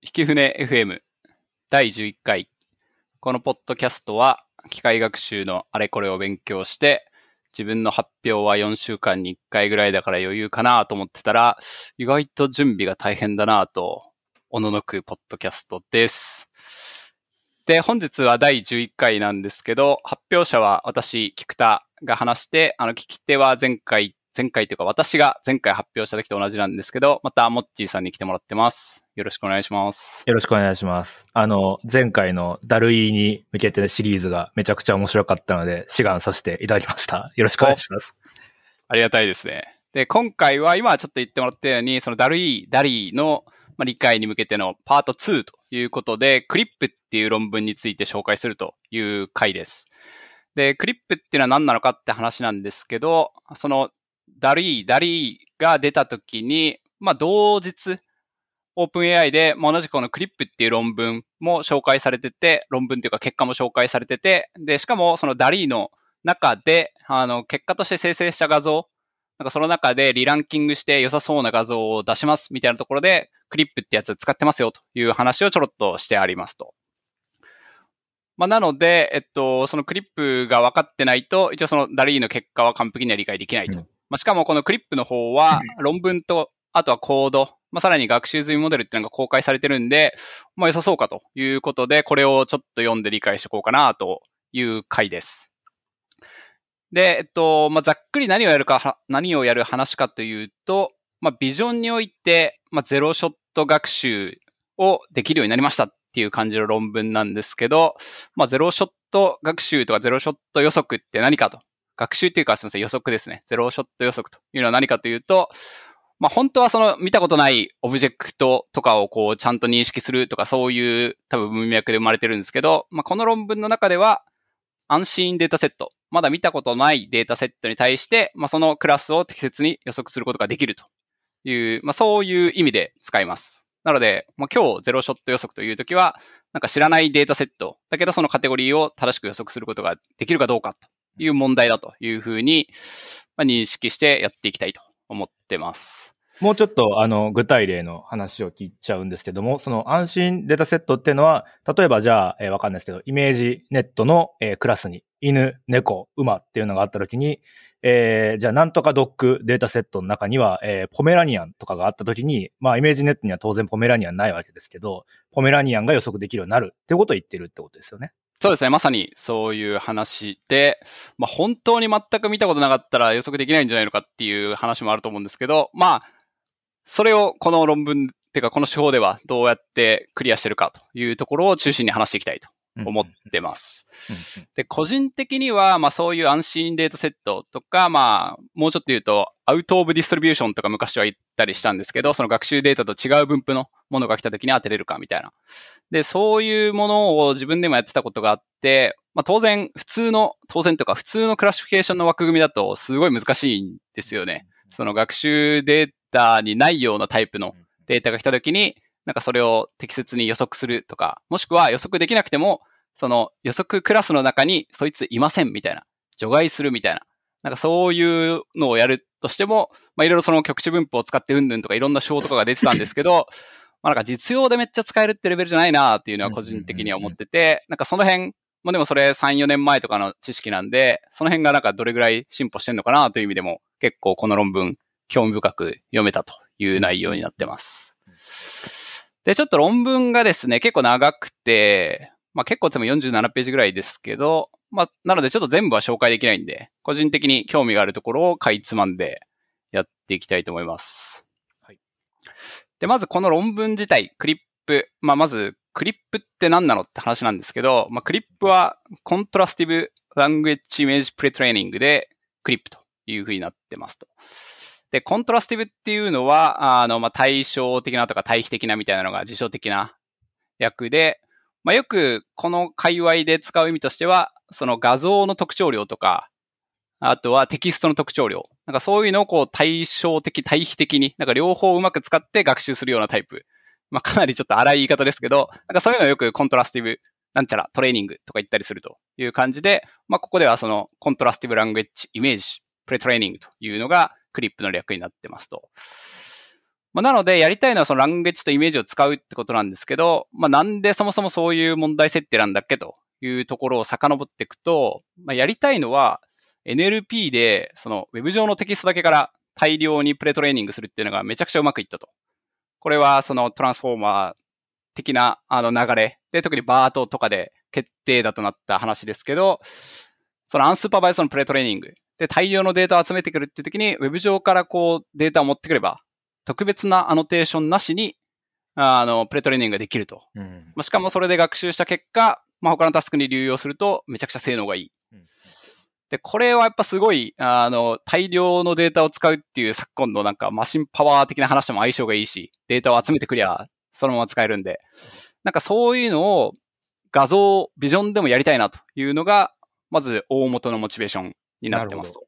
引き船 FM 第11回。このポッドキャストは機械学習のあれこれを勉強して自分の発表は4週間に1回ぐらいだから余裕かなと思ってたら意外と準備が大変だなとおののくポッドキャストです。で、本日は第11回なんですけど、発表者は私、菊田が話して、あの、聞き手は前回、前回というか私が前回発表した時と同じなんですけど、また、モッチーさんに来てもらってます。よろしくお願いします。よろしくお願いします。あの、前回の DALL·E に向けてシリーズがめちゃくちゃ面白かったので、志願させていただきました。よろしくお願いします。ありがたいですね。で、今回は今ちょっと言ってもらったように、その DALL·E、DALL·E のまあ理解に向けてのパート2ということで、 CLIP っていう論文について紹介するという回です。で、 CLIP っていうのは何なのかって話なんですけど、その DALL·E、DALL·E が出た時に、まあ同日、オープン AI で、まあ、同じこのクリップっていう論文も紹介されてて、論文っていうか結果も紹介されてて、で、しかもそのダリーの中で、あの、結果として生成した画像、なんかその中でリランキングして良さそうな画像を出しますみたいなところで、クリップってやつ使ってますよという話をちょろっとしてありますと。まあ、なので、えっと、そのクリップが分かってないと、一応そのダリーの結果は完璧には理解できないと。うんまあ、しかもこのクリップの方は論文と、あとはコード、まあ、さらに学習済みモデルっていうのが公開されてるんで、まあ、良さそうかということで、これをちょっと読んで理解していこうかなという回です。で、えっと、まあ、ざっくり何をやるかは、何をやる話かというと、まあ、ビジョンにおいて、まあ、ゼロショット学習をできるようになりましたっていう感じの論文なんですけど、まあ、ゼロショット学習とかゼロショット予測って何かと。学習っていうかすみません、予測ですね。ゼロショット予測というのは何かというと、まあ、本当はその見たことないオブジェクトとかをこうちゃんと認識するとかそういう多分文脈で生まれてるんですけど、まあ、この論文の中では安心データセット、まだ見たことないデータセットに対して、まあ、そのクラスを適切に予測することができるという、まあ、そういう意味で使います。なので、まあ、今日ゼロショット予測というときは、なんか知らないデータセット、だけどそのカテゴリーを正しく予測することができるかどうかという問題だというふうに、まあ、認識してやっていきたいと思ってます。もうちょっと、あの、具体例の話を聞いちゃうんですけども、その unseen データセットっていうのは、例えばじゃあ、えーわかんないですけど、 ImageNet の、えークラスに、犬、猫、馬っていうのがあったときに、えーじゃあ、なんとかドッグデータセットの中には、えーポメラニアンとかがあったときに、まあ、 ImageNet には当然ポメラニアンないわけですけど、ポメラニアンが予測できるようになるってことを言ってるってことですよね。そうですね。まさにそういう話で、まあ本当に全く見たことなかったら予測できないんじゃないのかっていう話もあると思うんですけど、まあ、それをこの論文っていうかこの手法ではどうやってクリアしてるかというところを中心に話していきたいと思ってます。で、個人的には、まあそういう安心データセットとか、まあ、もうちょっと言うと、アウトオブディストリビューションとか昔は言ったりしたんですけど、その学習データと違う分布のものが来た時に当てれるかみたいな。で、そういうものを自分でもやってたことがあって、まあ当然、普通の、当然とか普通のクラシフィケーションの枠組みだとすごい難しいんですよね。その学習データにないようなタイプのデータが来た時に、なんかそれを適切に予測するとか、もしくは予測できなくても、その予測クラスの中にそいついませんみたいな、除外するみたいな、なんかそういうのをやるとしても、まあいろいろその局地分布を使ってうんぬんとかいろんな手法とかが出てたんですけど、まあなんか実用でめっちゃ使えるってレベルじゃないなっていうのは個人的には思ってて、なんかその辺、もうでもそれ3、4年前とかの知識なんで、その辺がなんかどれぐらい進歩してんのかなという意味でも、結構この論文、興味深く読めたという内容になってます。で、ちょっと論文がですね、結構長くて、まあ結構でも47ページぐらいですけど、まあなのでちょっと全部は紹介できないんで、個人的に興味があるところをかいつまんでやっていきたいと思います。はい。で、まずこの論文自体、 CLIP、まあまず、 CLIP って何なのって話なんですけど、まあ CLIP は Contrastive Language Image Pre-training で CLIP というふうになってますと。で、 Contrastive っていうのは、あの、まあ、対照的なとか対比的なみたいなのが辞書的な訳で、まあ、よくこの界隈で使う意味としては、その画像の特徴量とか、あとはテキストの特徴量。なんかそういうのをこう対照的、対比的に、なんか両方うまく使って学習するようなタイプ。まあかなりちょっと荒い言い方ですけど、なんかそういうのをよく Contrastive、なんちゃらトレーニングとか言ったりするという感じで、まあここではその Contrastive Language Image Pre-training というのが CLIP の略になってますと。まあ、なので、やりたいのはその Language とイメージを使うってことなんですけど、まあ、なんでそもそもそういう問題設定なんだっけというところを遡っていくと、まあ、やりたいのは NLP で、その Web 上のテキストだけから大量にプレトレーニングするっていうのがめちゃくちゃうまくいったと。これはそのトランスフォーマー的なあの流れで、特にバートとかで決定だとなった話ですけど、そのアンスーパーバイスのプレトレーニングで大量のデータを集めてくるっていう時に Web 上からこうデータを持ってくれば、特別なアノテーションなしに、あの、プレトレーニングができると。うん、しかもそれで学習した結果、まあ、他のタスクに流用するとめちゃくちゃ性能がいい。うん、で、これはやっぱすごい、あの、大量のデータを使うっていう昨今のなんかマシンパワー的な話とも相性がいいし、データを集めてくりゃ、そのまま使えるんで、なんかそういうのを画像、ビジョンでもやりたいなというのが、まず大元のモチベーションになってますと。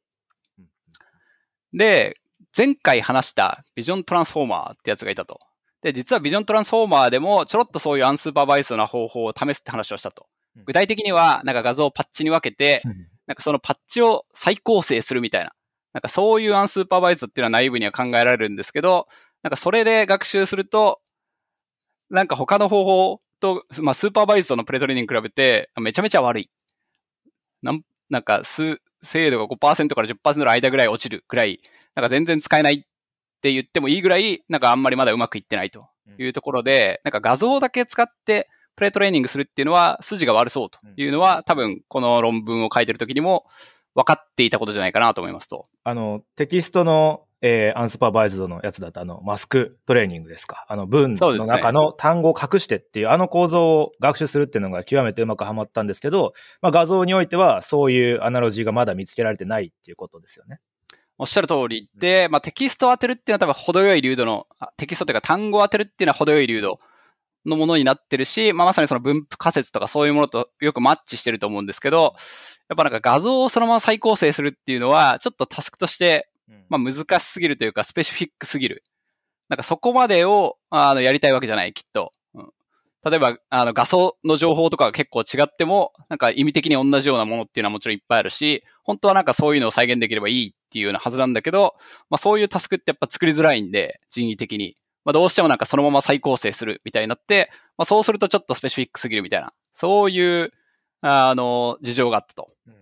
で、前回話したビジョントランスフォーマーってやつがいたと。で、実はビジョントランスフォーマーでもちょろっとそういうアンスーパーバイスな方法を試すって話をしたと。具体的には、なんか画像をパッチに分けて、なんかそのパッチを再構成するみたいな。なんかそういうアンスーパーバイスっていうのは内部には考えられるんですけど、なんかそれで学習すると、なんか他の方法と、まあスーパーバイスのプレトレーニングに比べて、めちゃめちゃ悪い。なん、なんか、精度が5%から10%の間ぐらい落ちるぐらいなんか全然使えないって言ってもいいぐらい、なんかあんまりまだうまくいってないというところで、なんか画像だけ使ってプレイトレーニングするっていうのは筋が悪そうというのは、多分この論文を書いてる時にも分かっていたことじゃないかなと思いますと。あの、テキストのえー、アンスパーバイズドのやつだと、あの、マスクトレーニングですか？あの、文の中の単語を隠してっていう、あの構造を学習するっていうのが極めてうまくはまったんですけど、まあ、画像においては、そういうアナロジーがまだ見つけられてないっていうことですよね。おっしゃる通りで、まあ、テキストを当てるっていうのは多分程よい流度の、テキストというか単語を当てるっていうのは程よい流度のものになってるし、まあ、まさにその分布仮説とかそういうものとよくマッチしてると思うんですけど、やっぱなんか画像をそのまま再構成するっていうのは、ちょっとタスクとして、まあ、難しすぎるというか、スペシフィックすぎる。なんかそこまでを、あの、やりたいわけじゃない、きっと。例えば、あの、画像の情報とかが結構違っても、なんか意味的に同じようなものっていうのはもちろんいっぱいあるし、本当はなんかそういうのを再現できればいいっていうようなはずなんだけど、まあそういうタスクってやっぱ作りづらいんで、人為的に。まあどうしてもなんかそのまま再構成するみたいになって、まあそうするとちょっとスペシフィックすぎるみたいな、そういう、あの、事情があったと。うん、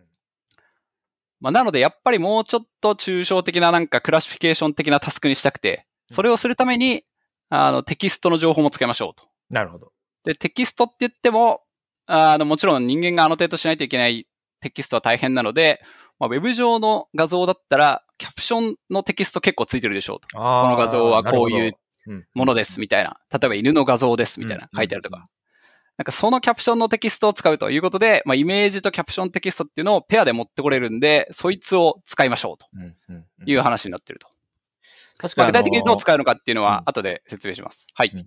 まあなのでやっぱりもうちょっと抽象的ななんかクラシフィケーション的なタスクにしたくて、それをするために、あの、テキストの情報もつけましょうと。なるほど。で、テキストって言っても、あの、もちろん人間が annotate しないといけないテキストは大変なので、まあ、ウェブ上の画像だったら、キャプションのテキスト結構ついてるでしょうと。この画像はこういうものですみたいな。例えば犬の画像ですみたいな書いてあるとか。なんかそのキャプションのテキストを使うということで、まあ、イメージとキャプションテキストっていうのをペアで持ってこれるんで、そいつを使いましょうという話になってると。確かに。具体的にどう使うのかっていうのは後で説明します。はい。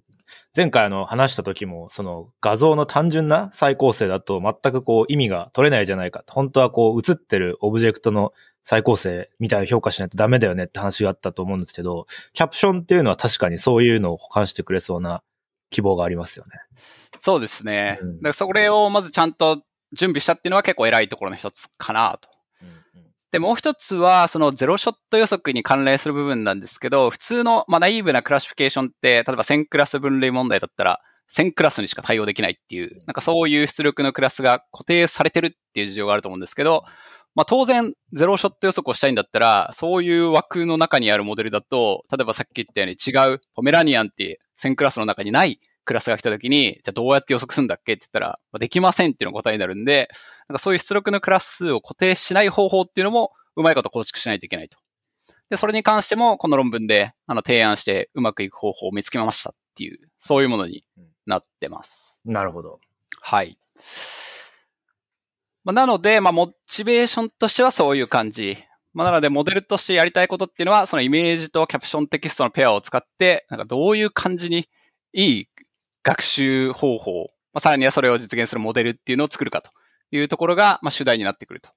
前回あの話した時も、その画像の単純な再構成だと全くこう意味が取れないじゃないか。本当はこう映ってるオブジェクトの再構成みたいな評価しないとダメだよねって話があったと思うんですけど、キャプションっていうのは確かにそういうのを保管してくれそうな希望がありますよね。そうですね。うん、だからそれをまずちゃんと準備したっていうのは結構偉いところの一つかなと。で、もう一つは、そのゼロショット予測に関連する部分なんですけど、普通の、まあ、ナイーブなクラシフィケーションって、例えば1000クラス分類問題だったら、1000クラスにしか対応できないっていう、なんかそういう出力のクラスが固定されてるっていう事情があると思うんですけど、まあ当然、ゼロショット予測をしたいんだったら、そういう枠の中にあるモデルだと、例えばさっき言ったように違う、ポメラニアンって1000クラスの中にないクラスが来た時に、じゃあどうやって予測するんだっけって言ったら、まあ、できませんっていうのが答えになるんで、なんかそういう出力のクラス数を固定しない方法っていうのも、うまいこと構築しないといけないと。で、それに関しても、この論文で、あの、提案してうまくいく方法を見つけましたっていう、そういうものになってます。なるほど。はい。まあ、なので、まあ、モチベーションとしてはそういう感じ。まあ、なので、モデルとしてやりたいことっていうのは、そのイメージとキャプションテキストのペアを使って、なんかどういう感じにいい学習方法、まあ、さらにはそれを実現するモデルっていうのを作るかというところが、まあ、主題になってくると。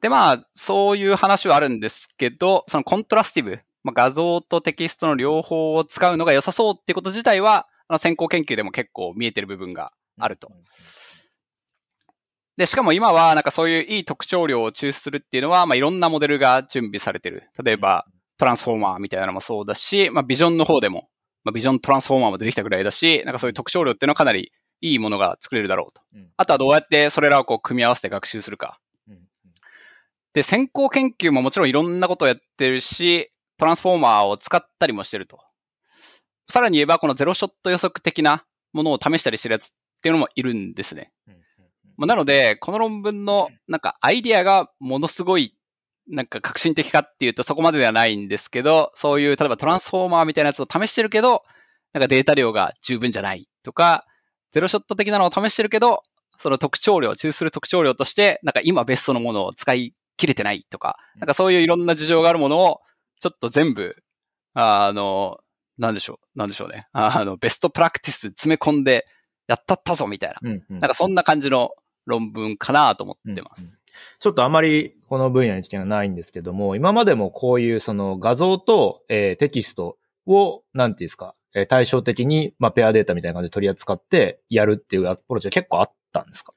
で、まあ、そういう話はあるんですけど、そのコントラスティブ、まあ、画像とテキストの両方を使うのが良さそうっていうこと自体は、あの先行研究でも結構見えてる部分があると。で、しかも今はなんかそういういい特徴量を抽出するっていうのは、まあ、いろんなモデルが準備されてる。例えば、トランスフォーマーみたいなのもそうだし、まあビジョンの方でも、まあビジョントランスフォーマーも出てきたぐらいだし、なんかそういう特徴量っていうのはかなりいいものが作れるだろうと。うんあとはどうやってそれらをこう組み合わせて学習するか。うんで、先行研究ももちろんいろんなことをやってるし、トランスフォーマーを使ったりもしてると。さらに言えば、このゼロショット予測的なものを試したりしてるやつっていうのもいるんですね。うんまあ、なので、この論文のなんかアイディアがものすごいなんか革新的かっていうとそこまでではないんですけど、そういう例えばトランスフォーマーみたいなやつを試してるけど、なんかデータ量が十分じゃないとか、ゼロショット的なのを試してるけど、その特徴量、抽出する特徴量として、なんか今ベストのものを使い切れてないとか、なんかそういういろんな事情があるものを、ちょっと全部、あの、なんでしょう、なんでしょうね。あの、ベストプラクティス詰め込んで、やったったぞみたいな。うんうんなんかそんな感じの論文かなと思ってます。うんうんちょっとあまりこの分野に知見がないんですけども、今までもこういうその画像と、えーテキストを、なんていうんですか、えー対照的に、まあ、ペアデータみたいな感じで取り扱ってやるっていうアプローチは結構あったんですか？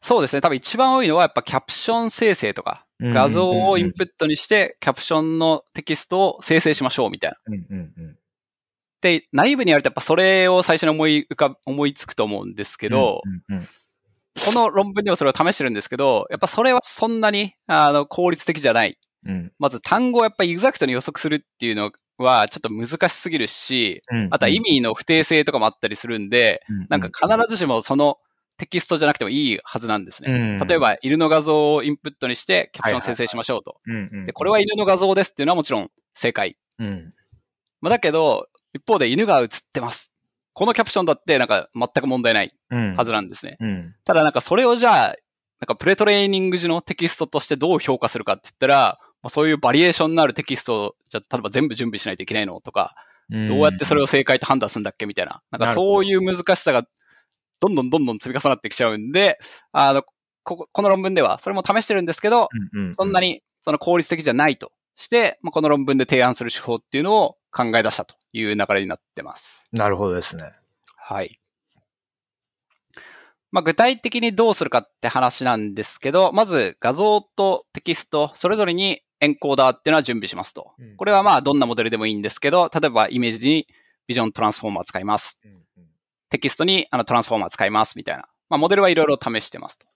そうですね。多分一番多いのはやっぱキャプション生成とか、画像をインプットにして、キャプションのテキストを生成しましょうみたいな。うんうんうん。で、内部にやるとやっぱそれを最初に思い浮か、思いつくと思うんですけど、うんうんうんこの論文でもそれを試してるんですけど、やっぱそれはそんなに、あの、効率的じゃない。うんまず単語をやっぱり exact に予測するっていうのはちょっと難しすぎるし、うんあとは意味の不定性とかもあったりするんで、うんなんか必ずしもそのテキストじゃなくてもいいはずなんですね。うん例えば、犬の画像をインプットにしてキャプション生成しましょうと。で、これは犬の画像ですっていうのはもちろん正解。うんまあ、だけど、一方で犬が映ってます。このキャプションだってなんか全く問題ないうん。はずなんですね。うん。ただなんかそれをじゃあ、なんかプレトレーニング時のテキストとしてどう評価するかって言ったら、まあ、そういうバリエーションのあるテキストを、じゃあ例えば全部準備しないといけないのとか、うん。どうやってそれを正解と判断するんだっけみたいな。なんかそういう難しさがどんどんどんどん積み重なってきちゃうんで、あの、こここの論文ではそれも試してるんですけど、うんうん。そんなにその効率的じゃないとして、まあ、この論文で提案する手法っていうのを考え出したという流れになってます。なるほどですね。はい。まあ、具体的にどうするかって話なんですけど、まず画像とテキスト、それぞれにエンコーダーっていうのは準備しますとうん。これはまあどんなモデルでもいいんですけど、例えばイメージにビジョントランスフォーマー使います。テキストにあのトランスフォーマー使いますみたいな。まあ、モデルはいろいろ試してますと。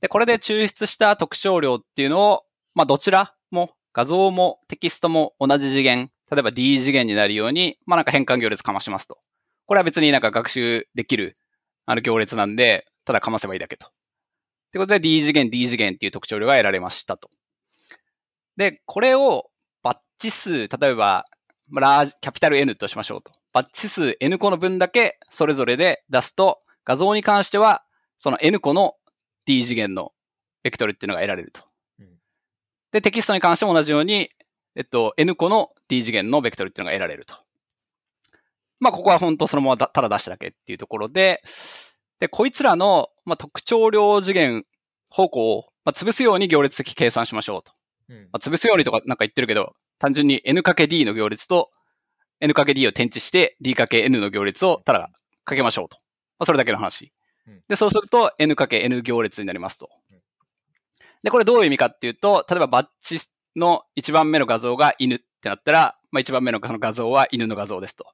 で、これで抽出した特徴量っていうのを、まあ、どちらも画像もテキストも同じ次元、例えば D 次元になるように、まあ、なんか変換行列かましますと。これは別になんか学習できるあの行列なんで、ただかませばいいだけと。ってことで D 次元、D 次元っていう特徴量が得られましたと。で、これをバッチ数、例えば、ラージ、キャピタル N としましょうと。バッチ数 N 個の分だけそれぞれで出すと、画像に関しては、その N 個の D 次元のベクトルっていうのが得られると。で、テキストに関しても同じように、えっと、N 個の D 次元のベクトルっていうのが得られると。まあ、ここは本当そのままだただ出しただけっていうところで、で、こいつらの、まあ、特徴量次元方向を、まあ、潰すように行列的計算しましょうと。うんまあ、潰すようにとかなんか言ってるけど、単純に N×D の行列と N×D を転置して D×N の行列をただかけましょうと。まあ、それだけの話うん。で、そうすると N×N 行列になりますとうん。で、これどういう意味かっていうと、例えばバッチの1番目の画像が犬ってなったら、まあ、1番目の画像は犬の画像ですと。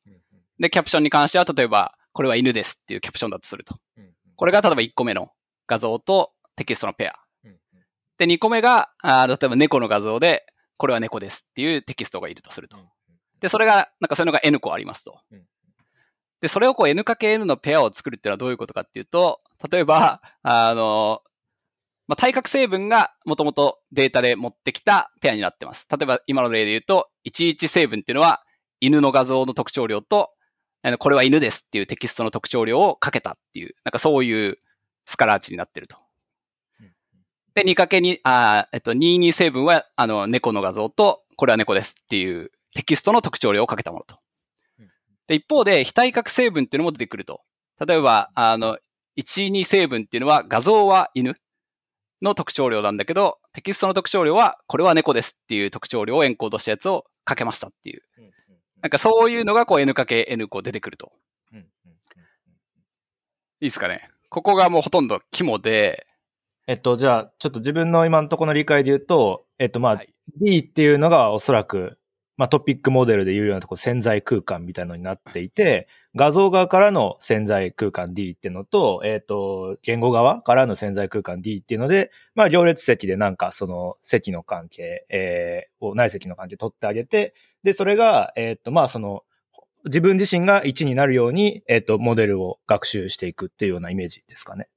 で、キャプションに関しては、例えば、これは犬ですっていうキャプションだとすると。これが例えば1個目の画像とテキストのペア。で、2個目が、あー例えば猫の画像で、これは猫ですっていうテキストがいるとすると。で、それが、なんかそういうのが N 個ありますとうん。で、それをこう N×N のペアを作るっていうのはどういうことかっていうと、例えば、あの、まあ、対角成分がもともとデータで持ってきたペアになってます。例えば今の例で言うと、11成分っていうのは犬の画像の特徴量と、あのこれは犬ですっていうテキストの特徴量をかけたっていう、なんかそういうスカラー値になってると。で、2×2、あーえっと、22成分は、あの、猫の画像と、これは猫ですっていうテキストの特徴量をかけたものとうん。で、一方で、非対角成分っていうのも出てくると。例えば、あの、1、2成分っていうのは、画像は犬の特徴量なんだけど、テキストの特徴量は、これは猫ですっていう特徴量をエンコードしたやつをかけましたっていう。なんかそういうのが、こう、N×N こう出てくると。いいですかね？ここがもうほとんど肝で、えっと、じゃあ、ちょっと自分の今のところの理解で言うと、えっと、まあ、はい D っていうのがおそらく、まあトピックモデルでいうようなとこ潜在空間みたいなのになっていて、画像側からの潜在空間 D っていうのと、えっ、ー、と、言語側からの潜在空間 D っていうので、まあ行列席でなんかその席の関係、えー、を内席の関係取ってあげて、で、それが、えっ、ー、と、まあその、自分自身が1になるように、えっ、ー、と、モデルを学習していくっていうようなイメージですかね。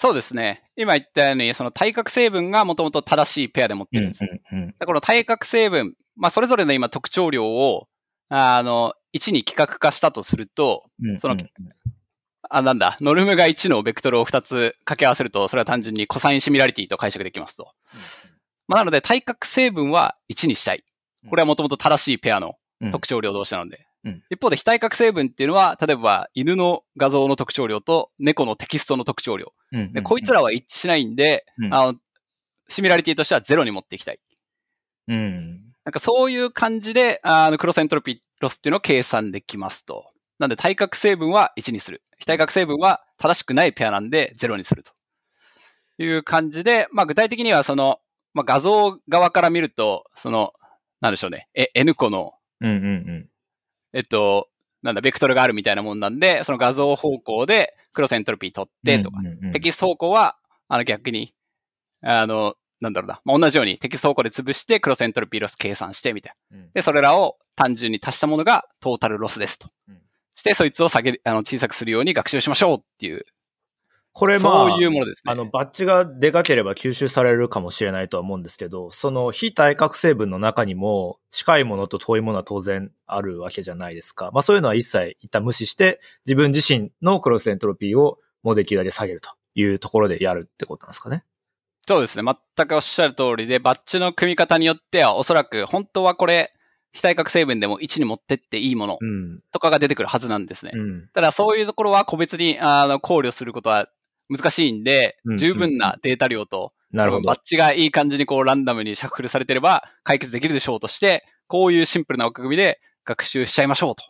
そうですね。今言ったように、その対角成分がもともと正しいペアで持ってるんです。うんうんうん、この対角成分、まあ、それぞれの今特徴量を、あの、1に規格化したとすると、うんうん、その、あ、なんだ、ノルムが1のベクトルを2つ掛け合わせると、それは単純にコサインシミラリティと解釈できますと。まあ、なので、対角成分は1にしたい。これはもともと正しいペアの特徴量同士なので。うん、一方で非対角成分っていうのは、例えば犬の画像の特徴量と猫のテキストの特徴量。うんうんうん、でこいつらは一致しないんで、うん、あの、シミラリティとしてはゼロに持っていきたい。うん。なんかそういう感じで、あの、クロスエントロピーロスっていうのを計算できますと。なんで対角成分は1にする。非対角成分は正しくないペアなんで0にするという感じで、まあ具体的にはその、まあ画像側から見ると、その、なんでしょうね、え、N 個の、うんうんうん。えっと、なんだ、ベクトルがあるみたいなもんなんで、その画像方向でクロスエントロピー取ってとか、テキスト方向は、あの逆に、あの、なんだろうな、まあ、同じようにテキスト方向で潰してクロスエントロピーロス計算してみたいな。で、それらを単純に足したものがトータルロスですと。して、そいつを下げ、あの、小さくするように学習しましょうっていうこれまあ、そういうものですね。あの、バッジがでかければ吸収されるかもしれないとは思うんですけど、その非対角成分の中にも近いものと遠いものは当然あるわけじゃないですか。まあそういうのは一切一旦無視して、自分自身のクロスエントロピーをもうできるだけ下げるというところでやるってことなんですかね。そうですね。全くおっしゃる通りで、バッジの組み方によってはおそらく本当はこれ、非対角成分でも1に持ってっていいものとかが出てくるはずなんですね。うん、ただそういうところは個別にあの考慮することは難しいんで、十分なデータ量と、なるほど。バッチがいい感じにこうランダムにシャッフルされてれば解決できるでしょうとして、こういうシンプルな枠組みで学習しちゃいましょうと。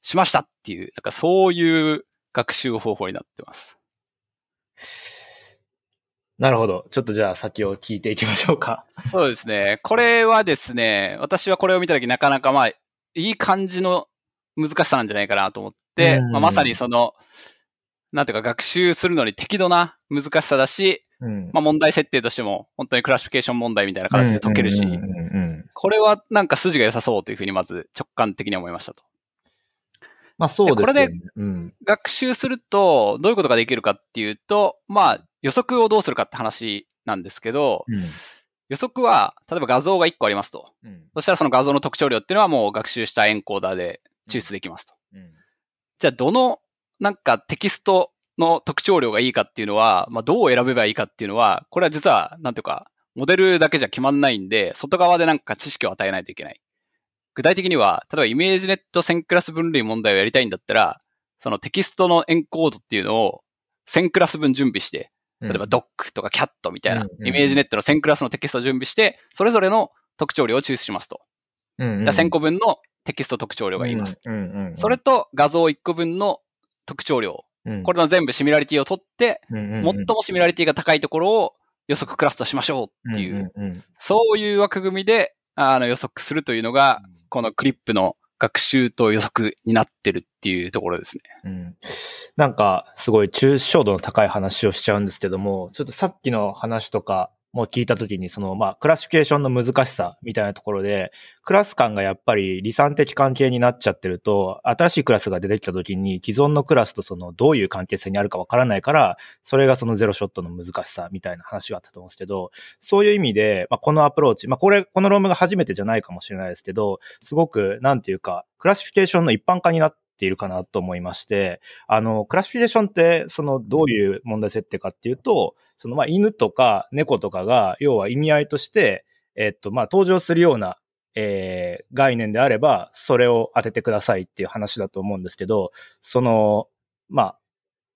しましたっていう、なんかそういう学習方法になってます。なるほど。ちょっとじゃあ先を聞いていきましょうか。そうですね。これはですね、私はこれを見たときなかなかまあ、いい感じの難しさなんじゃないかなと思って、まあ、まさにその、なんていうか学習するのに適度な難しさだし、うん、まあ問題設定としても本当にクラシフィケーション問題みたいな形で解けるし、これはなんか筋が良さそうというふうにまず直感的に思いましたと。まあそうですね。これで学習するとどういうことができるかっていうと、まあ予測をどうするかって話なんですけど、うん、予測は例えば画像が1個ありますと、うん、そしたらその画像の特徴量っていうのはもう学習したエンコーダーで抽出できますと。じゃあどのなんかテキストの特徴量がいいかっていうのは、まあ、どう選べばいいかっていうのは、これは実は、なんていうか、モデルだけじゃ決まんないんで、外側でなんか知識を与えないといけない。具体的には、例えば ImageNet 1000クラス分類問題をやりたいんだったら、そのテキストのエンコードっていうのを1000クラス分準備して、例えば dog とか cat みたいな、 ImageNet の1000クラスのテキストを準備して、それぞれの特徴量を抽出しますと。1000個分のテキスト特徴量が言います。それと画像1個分の特徴量。うん、これの全部 similarity を取って、最も similarity が高いところを予測クラスとしましょうっていう、そういう枠組みであの予測するというのが、このクリップの学習と予測になってるっていうところですね。うん、なんか、すごい抽象度の高い話をしちゃうんですけども、ちょっとさっきの話とか、も聞いたときに、その、まあ、クラシフィケーションの難しさみたいなところで、クラス間がやっぱり離散的関係になっちゃってると、新しいクラスが出てきたときに、既存のクラスとその、どういう関係性にあるかわからないから、それがその zero-shot の難しさみたいな話があったと思うんですけど、そういう意味で、まあ、このアプローチ、まあ、これ、この論文が初めてじゃないかもしれないですけど、すごく、なんていうか、 classification の一般化になっているかなと思いまして、あの、 classification って、その、どういう問題設定かっていうと、その、まあ、犬とか猫とかが、要は意味合いとして、えっと、まあ、登場するような、えー、概念であれば、それを当ててくださいっていう話だと思うんですけど、その、まあ、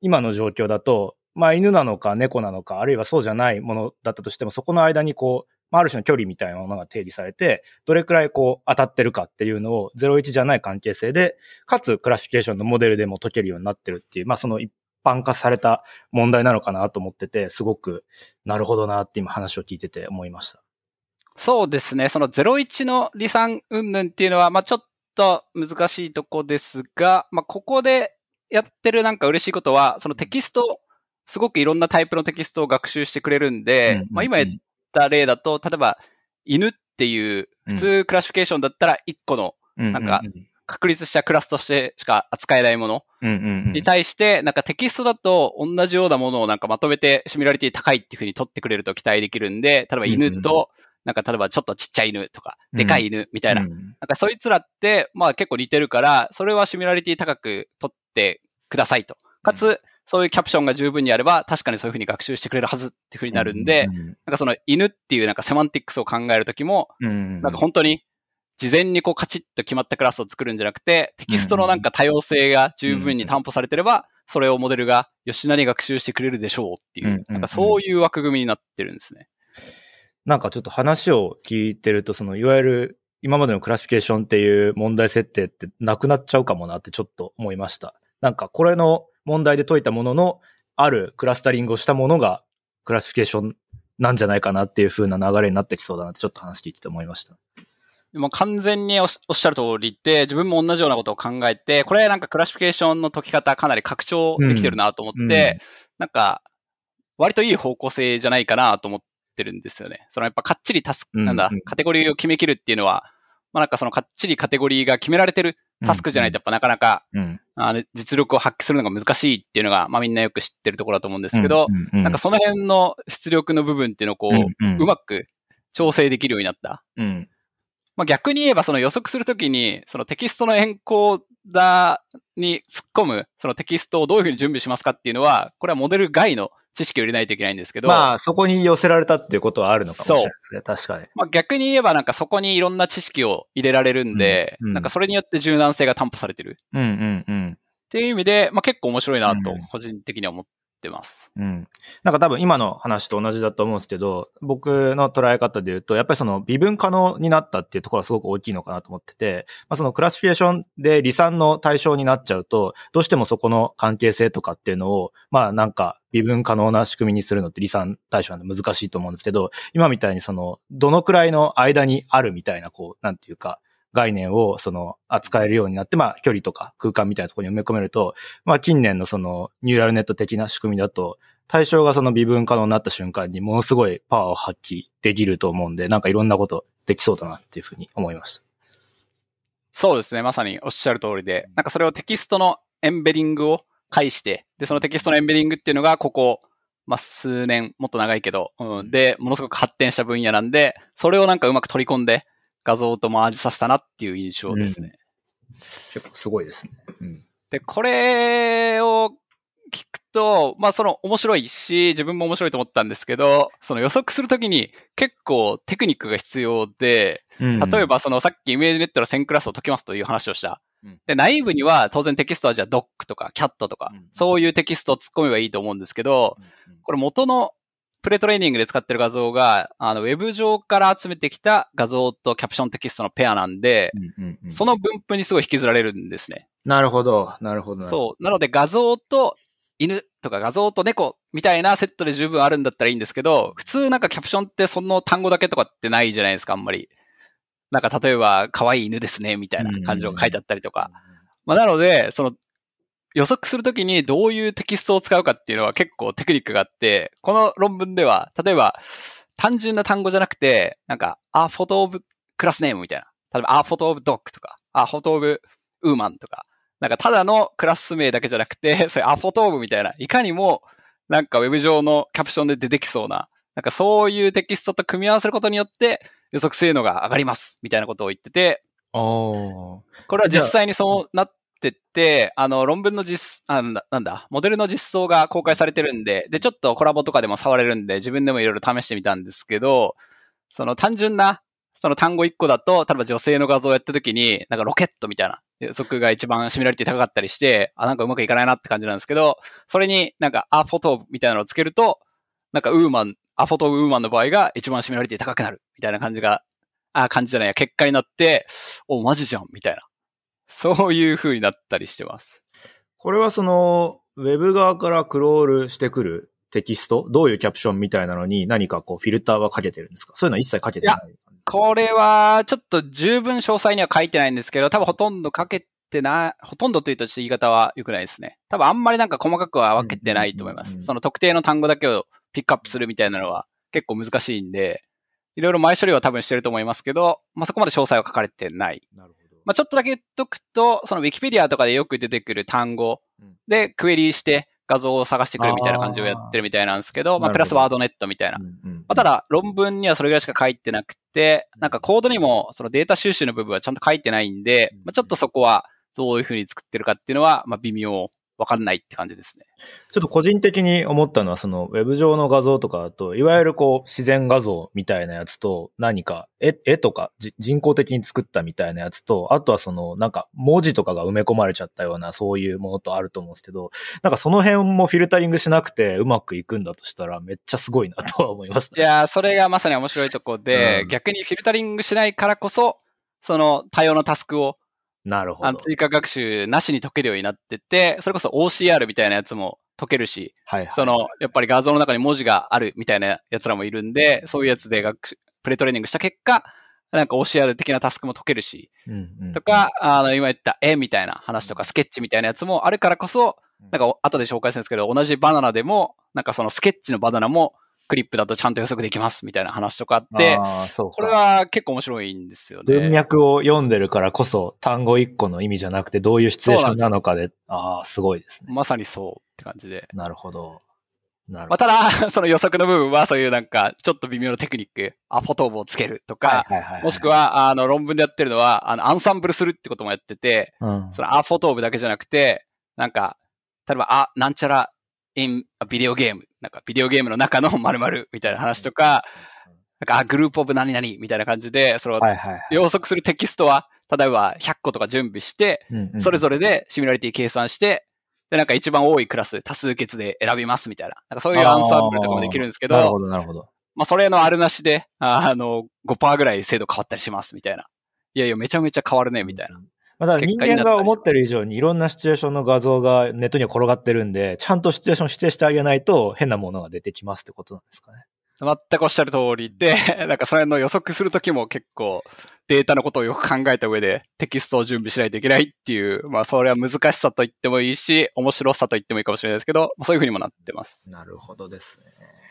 今の状況だと、まあ、犬なのか猫なのか、あるいはそうじゃないものだったとしても、そこの間にこう、ある種の距離みたいなものが定義されて、どれくらいこう当たってるかっていうのを01じゃない関係性で、かつクラシフィケーションのモデルでも解けるようになってるっていう、まあその一般化された問題なのかなと思ってて、すごくなるほどなって今話を聞いてて思いました。そうですね。その01の離散云々っていうのは、まあちょっと難しいとこですが、まあここでやってるなんか嬉しいことは、そのテキスト、すごくいろんなタイプのテキストを学習してくれるんで、うんうんうんまあ今言った例だと、例えば犬っていう普通クラシフィケーションだったら1個のなんか確立したクラスとしてしか扱えないものに対して、なんかテキストだと同じようなものをなんかまとめてシミュラリティ高いっていうふうに取ってくれると期待できるんで、例えば犬と、なんか例えばちょっとちっちゃい犬とか、でかい犬みたいな。うんなんかそいつらって、まあ結構似てるから、それはシミュラリティ高く取ってくださいと。かつ、そういうキャプションが十分にあれば、確かにそういうふうに学習してくれるはずっていうふうになるんで、なんかその犬っていうなんかセマンティックスを考えるときも、うんうんなんか本当に事前にこうカチッと決まったクラスを作るんじゃなくて、テキストのなんか多様性が十分に担保されてれば、それをモデルがよしなに学習してくれるでしょうっていうんうんう、んうなんかそういう枠組みになってるんですね。なんかちょっと話を聞いてると、そのいわゆる今までの classification っていう問題設定ってなくなっちゃうかもなってちょっと思いました。なんかこれの問題で解いたものの、あるクラスタリングをしたものが classification なんじゃないかなっていう風な流れになってきそうだなってちょっと話聞いてて思いました。もう完全におっしゃる通りで、自分も同じようなことを考えて、これなんか classification の解き方かなり拡張できてるなと思って、うんうんなんか、割といい方向性じゃないかなと思ってるんですよね。そのやっぱかっちりタスク、なんだ、カテゴリーを決めきるっていうのは、まあなんかそのかっちりカテゴリーが決められてるタスクじゃないとやっぱなかなか、うん。あの実力を発揮するのが難しいっていうのが、まあみんなよく知ってるところだと思うんですけど、ううなんかその辺の出力の部分っていうのをこう、うんうんうまく調整できるようになった。うん。まあ、逆に言えばその予測するときに、そのテキストのエンコーダーに突っ込む、そのテキストをどういうふうに準備しますかっていうのは、これはモデル外の知識を入れないといけないんですけど、まあ、そこに寄せられたっていうことはあるのかもしれないですね。確かに。まあ、逆に言えばなんかそこにいろんな知識を入れられるんで、うんうんなんかそれによって柔軟性が担保されてるうんうんうん。っていう意味で、まあ、結構面白いなとうん個人的には思ってます。うん。なんか多分今の話と同じだと思うんですけど、僕の捉え方で言うと、やっぱりその微分可能になったっていうところはすごく大きいのかなと思ってて、まあそのクラシフィケーションで離散の対象になっちゃうと、どうしてもそこの関係性とかっていうのを、まあなんか微分可能な仕組みにするのって離散対象なんで難しいと思うんですけど、今みたいにその、どのくらいの間にあるみたいな、こう、なんていうか、概念をその扱えるようになって、まあ距離とか空間みたいなところに埋め込めると、まあ近年のそのニューラルネット的な仕組みだと、対象がその微分可能になった瞬間にものすごいパワーを発揮できると思うんで、なんかいろんなことできそうだなっていうふうに思いました。そうですね。まさにおっしゃる通りで、なんかそれをテキストのエンベディングを介して、で、そのテキストのエンベディングっていうのが、ここ、まあ、数年、もっと長いけど、うん、で、ものすごく発展した分野なんで、それをなんかうまく取り込んで、画像とマージさせたなっていう印象ですね。結構すごいですね。うん。で、これを聞くと、まあその面白いし、自分も面白いと思ったんですけど、その予測するときに結構テクニックが必要で、例えばそのさっき ImageNet の1000クラスを解きますという話をした。うんで、内部には当然テキストはじゃあ dog とか cat とかうん、そういうテキストを突っ込めばいいと思うんですけど、これ元のプレトレーニングで使ってる画像が、あの、ウェブ上から集めてきた画像とキャプションテキストのペアなんで、うんうんうんその分布にすごい引きずられるんですね。なるほど、なるほど。う。そう。なので画像と犬とか画像と猫みたいなセットで十分あるんだったらいいんですけど、普通なんかキャプションってその単語だけとかってないじゃないですか、あんまり。なんか例えば、可愛い犬ですね、みたいな感じのが書いてあったりとか。まあ、なので、その、予測するときにどういうテキストを使うかっていうのは結構テクニックがあって、この論文では、例えば、単純な単語じゃなくて、なんか、あ、フォトオブクラスネームみたいな。例えば、あ、フォトオブドッグとか、あ、フォトオブウーマンとか、なんかただのクラス名だけじゃなくて、そういうアフォトーブみたいな、いかにもなんかウェブ上のキャプションで出てきそうな、なんかそういうテキストと組み合わせることによって予測性能が上がります、みたいなことを言ってて、これは実際にそうなっってって、あの、論文の実、あなんだ、なんだ、モデルの実装が公開されてるんで、で、ちょっとコラボとかでも触れるんで、自分でもいろいろ試してみたんですけど、その単純な、その単語1個だと、例えば女性の画像をやった時に、なんかロケットみたいな予測が一番シミュラリティ高かったりして、あ、なんかうまくいかないなって感じなんですけど、それになんかアフォトみたいなのをつけると、なんかウーマン、アフォトウーマンの場合が一番シミュラリティ高くなるみたいな感じが、あ、感じじゃないや、結果になって、お、マジじゃんみたいな。そういう風になったりしてます。これはその、ウェブ側からクロールしてくるテキスト、どういうキャプションみたいなのに何かこうフィルターはかけてるんですか？そういうのは一切かけてないこれは、ちょっと十分詳細には書いてないんですけど、多分ほとんどかけてない、ほとんどというとちょっと言い方は良くないですね。多分あんまりなんか細かくは分けてないと思います。その特定の単語だけをピックアップするみたいなのは結構難しいんで、いろいろ前処理は多分してると思いますけど、まあ、そこまで詳細は書かれてない。なるほど。まあ、ちょっとだけ言っとくと、その Wikipedia とかでよく出てくる単語でクエリして、画像を探してくるみたいな感じをやってるみたいなんですけど、まあ、プラスワードネットみたいな。まあ、ただ、論文にはそれぐらいしか書いてなくて、なんかコードにもそのデータ収集の部分はちゃんと書いてないんで、まあ、ちょっとそこはどういうふうに作ってるかっていうのは、まあ、微妙わかんないって感じですね。ちょっと個人的に思ったのは、そのウェブ上の画像とかだと、いわゆるこう自然画像みたいなやつと、何か絵絵とか人工的に作ったみたいなやつと、あとはそのなんか文字とかが埋め込まれちゃったようなそういうものとあると思うんですけど、なんかその辺もフィルタリングしなくてうまくいくんだとしたらめっちゃすごいなとは思いました、いやそれがまさに面白いとこで、うん、逆にフィルタリングしないからこそ、その多様なタスクをなるほど。追加学習なしに解けるようになってて、それこそ OCR みたいなやつも解けるし、はいはい、その、やっぱり画像の中に文字があるみたいなやつらもいるんで、そういうやつで学習、プレトレーニングした結果、なんか OCR 的なタスクも解けるし、うんうん、とか、あの、今言った絵みたいな話とか、スケッチみたいなやつもあるからこそ、なんか後で紹介するんですけど、同じバナナでも、なんかそのスケッチのバナナもクリップだとちゃんと予測できますみたいな話とかあって、これは結構面白いんですよね。文脈を読んでるからこそ単語1個の意味じゃなくてどういうシチュエーションなのかで、ああ、すごいですね。まさにそうって感じで。なるほど。なるほど。まあ、ただ、その予測の部分はそういうなんか、ちょっと微妙なテクニック、アフォトーブをつけるとか、もしくは、あの、論文でやってるのは、あの、アンサンブルするってこともやってて、うん、そのアフォトーブだけじゃなくて、なんか、例えば、あ、なんちゃら in ビデオゲーム。なんかビデオゲームの中の〇〇みたいな話とか、なんか、グループオブ何々みたいな感じで、その、予測するテキストは、例えば100個とか準備して、それぞれでシミュラリティ計算して、で、なんか一番多いクラス、多数決で選びますみたいな。なんかそういうアンサンブルとかもできるんですけど、なるほど、なるほど。まあ、それのあるなしで、あの、5%ぐらい精度変わったりしますみたいな。いやいや、めちゃめちゃ変わるね、みたいな。まだ人間が思ってる以上にいろんなシチュエーションの画像がネットには転がってるんで、ちゃんとシチュエーション指定してあげないと変なものが出てきますってことなんですかね。全くおっしゃる通りで、なんかそれの予測するときも結構データのことをよく考えた上でテキストを準備しないといけないっていう、まあそれは難しさと言ってもいいし、面白さと言ってもいいかもしれないですけど、そういうふうにもなってます。なるほどですね。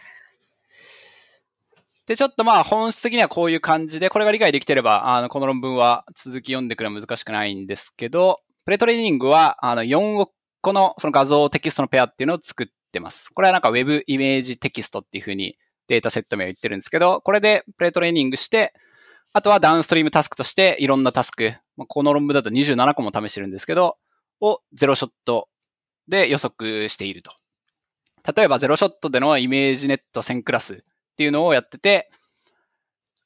で、ちょっとまあ本質的にはこういう感じで、これが理解できてれば、あの、この論文は続き読んでくれは難しくないんですけど、プレトレーニングは、あの、4億個のその画像テキストのペアっていうのを作ってます。これはなんか Web イメージテキストっていうふうにデータセット名を言ってるんですけど、これで pre-training して、あとは downstream task としていろんなタスク、この論文だと27個も試してるんですけど、を zero-shot で予測していると。例えば zero-shot での ImageNet 1000クラスっていうのをやってて、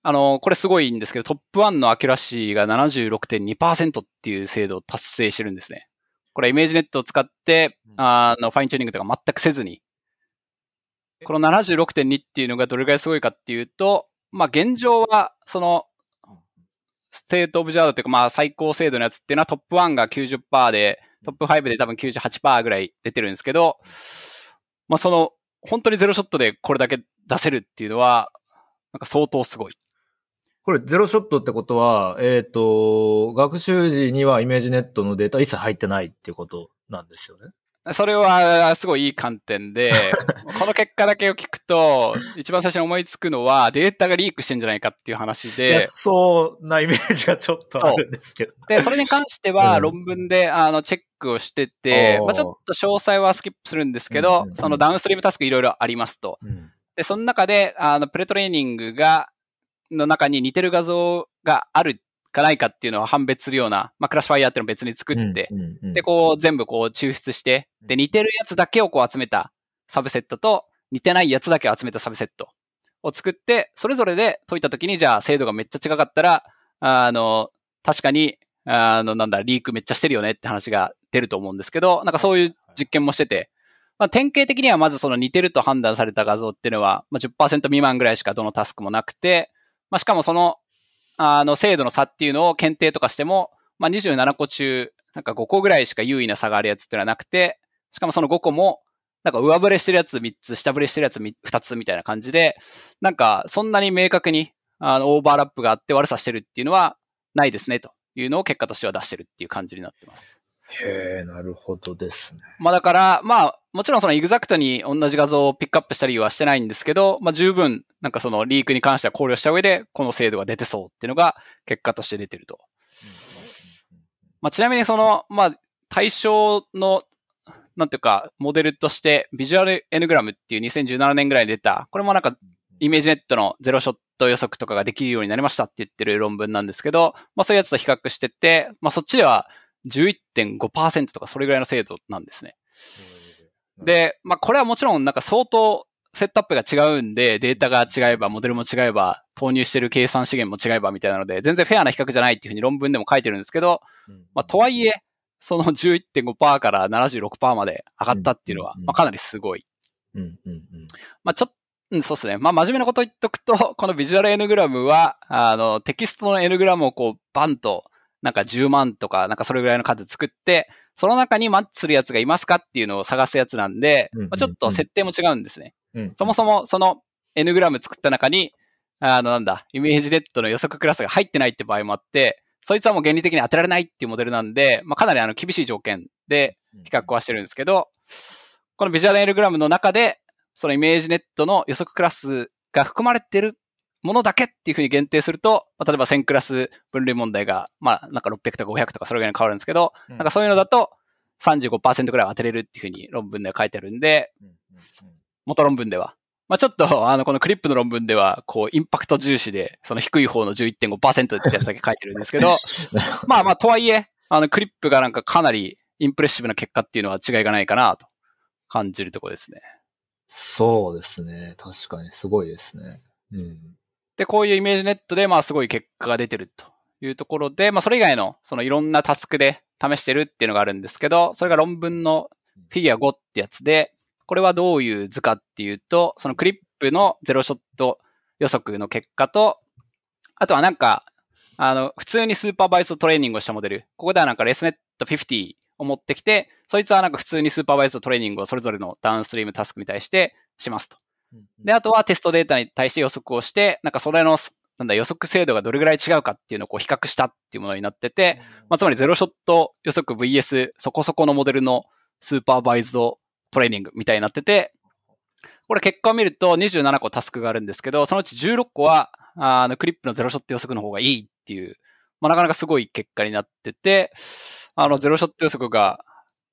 あの、これすごいんですけど、 top 1の accuracy が76.2%っていう精度を達成してるんですね。これ ImageNet を使って、あの、 fine-tuning とか全くせずに、この76.2っていうのがどれぐらいすごいかっていうと、まあ現状は、その、 state of the art っていうか、まあ最高精度のやつっていうのは top 1が90%で、 top 5で多分98%ぐらい出てるんですけど、まあその、本当に zero-shot でこれだけ出せるっていうのは、なんか相当すごい。これ zero-shot ってことは、えっ、ー、と、学習時には ImageNet のデータ一切入ってないっていうことなんですよね？それはすごいいい観点で、この結果だけを聞くと、一番最初に思いつくのはデータがリークしてんじゃないかっていう話で。そうなイメージがちょっとあるんですけど。で、それに関しては論文で、あのチェックをしてて、まあ、ちょっと詳細はスキップするんですけど、そのダウンストリームタスクいろいろありますと。で、その中で、あの、プレトレーニングが、の中に似てる画像があるかないかっていうのを判別するような、まあ、クラッシュファイヤーっていうのを別に作って、で、こう全部こう抽出して、で、似てるやつだけをこう集めたサブセットと、似てないやつだけを集めたサブセットを作って、それぞれで解いたときに、じゃあ精度がめっちゃ違かったら、あの、確かに、あの、なんだ、リークめっちゃしてるよねって話が出ると思うんですけど、なんかそういう実験もしてて、まあ、典型的にはまずその似てると判断された画像っていうのは、まあ、10%未満ぐらいしかどのタスクもなくて、まあ、しかもその、あの、精度の差っていうのを検定とかしても、まあ、27個中、なんか5個ぐらいしか有意な差があるやつっていうのはなくて、しかもその5個も、なんか上振れしてるやつ3つ、下振れしてるやつ2つみたいな感じで、なんかそんなに明確にあのオーバーラップがあって悪さしてるっていうのはないですねというのを結果としては出してるっていう感じになってます。へえ、なるほどですね。まあだから、まあ、もちろんその exact に同じ画像をピックアップしたりはしてないんですけど、まあ十分、なんかそのリークに関しては考慮した上で、この精度が出てそうっていうのが結果として出てると。まあちなみにその、まあ対象の、なんていうか、モデルとして、ビジュアル N グラムっていう2017年ぐらいに出た、これもなんか、 ImageNet の zero-shot 予測とかができるようになりましたって言ってる論文なんですけど、まあそういうやつと比較してて、まあそっちでは11.5%とかそれぐらいの精度なんですね。で、まあこれはもちろんなんか相当セットアップが違うんで、データが違えば、モデルも違えば、投入してる計算資源も違えばみたいなので、全然フェアな比較じゃないっていうふうに論文でも書いてるんですけど、まあとはいえ、その11.5%から76%まで上がったっていうのは、まあかなりすごい。まあちょっと、そうですね。まあ真面目なこと言っとくと、このビジュアル N グラムは、あの、テキストの N グラムをこう、バンとなんか10万とか、なんかそれぐらいの数作って、その中にマッチするやつがいますかっていうのを探すやつなんで、まあ、ちょっと設定も違うんですね。うん、そもそもその N グラム作った中に、あのなんだ、イメージレッドの予測クラスが入ってないって場合もあって、そいつはもう原理的に当てられないっていうモデルなんで、まあ、かなりあの厳しい条件で比較はしてるんですけど、このビジュアル N グラムの中で、その ImageNet の予測クラスが含まれてるものだけっていうふうに限定すると、まあ、例えば1000クラス分類問題が、まあ、なんか600とか500とかそれぐらいに変わるんですけど、うん、なんかそういうのだと35%ぐらい当てれるっていうふうに論文では書いてあるんで、元論文では。まあちょっと、あの、この CLIP の論文では、こう、インパクト重視で、その低い方の11.5%ってやつだけ書いてるんですけど、まあまあ、とはいえ、あの、 CLIP がなんかかなり impressive な結果っていうのは違いがないかなと感じるところですね。そうですね。確かにすごいですね。うん。で、こういう ImageNet で、まあすごい結果が出てるというところで、まあそれ以外の、そのいろんなタスクで試してるっていうのがあるんですけど、それが論文のフィギュア5ってやつで、これはどういう図かっていうと、その CLIP の zero-shot予測の結果と、あとはなんか、あの、普通にスーパーバイズトレーニングをしたモデル。ここではなんかレスネット50を持ってきて、そいつはなんか普通にスーパーバイズトレーニングをそれぞれのダウンストリームタスクに対してしますと。で、あとはテストデータに対して予測をして、なんかそれの、なんだ、予測精度がどれぐらい違うかっていうのをこう比較したっていうものになってて、まあ、つまりゼロショット予測 VS そこそこのモデルのスーパーバイズドトレーニングみたいになってて、これ結果を見ると27個タスクがあるんですけど、そのうち16個は、あの、クリップのゼロショット予測の方がいいっていう、まあ、なかなかすごい結果になってて、あの、ゼロショット予測が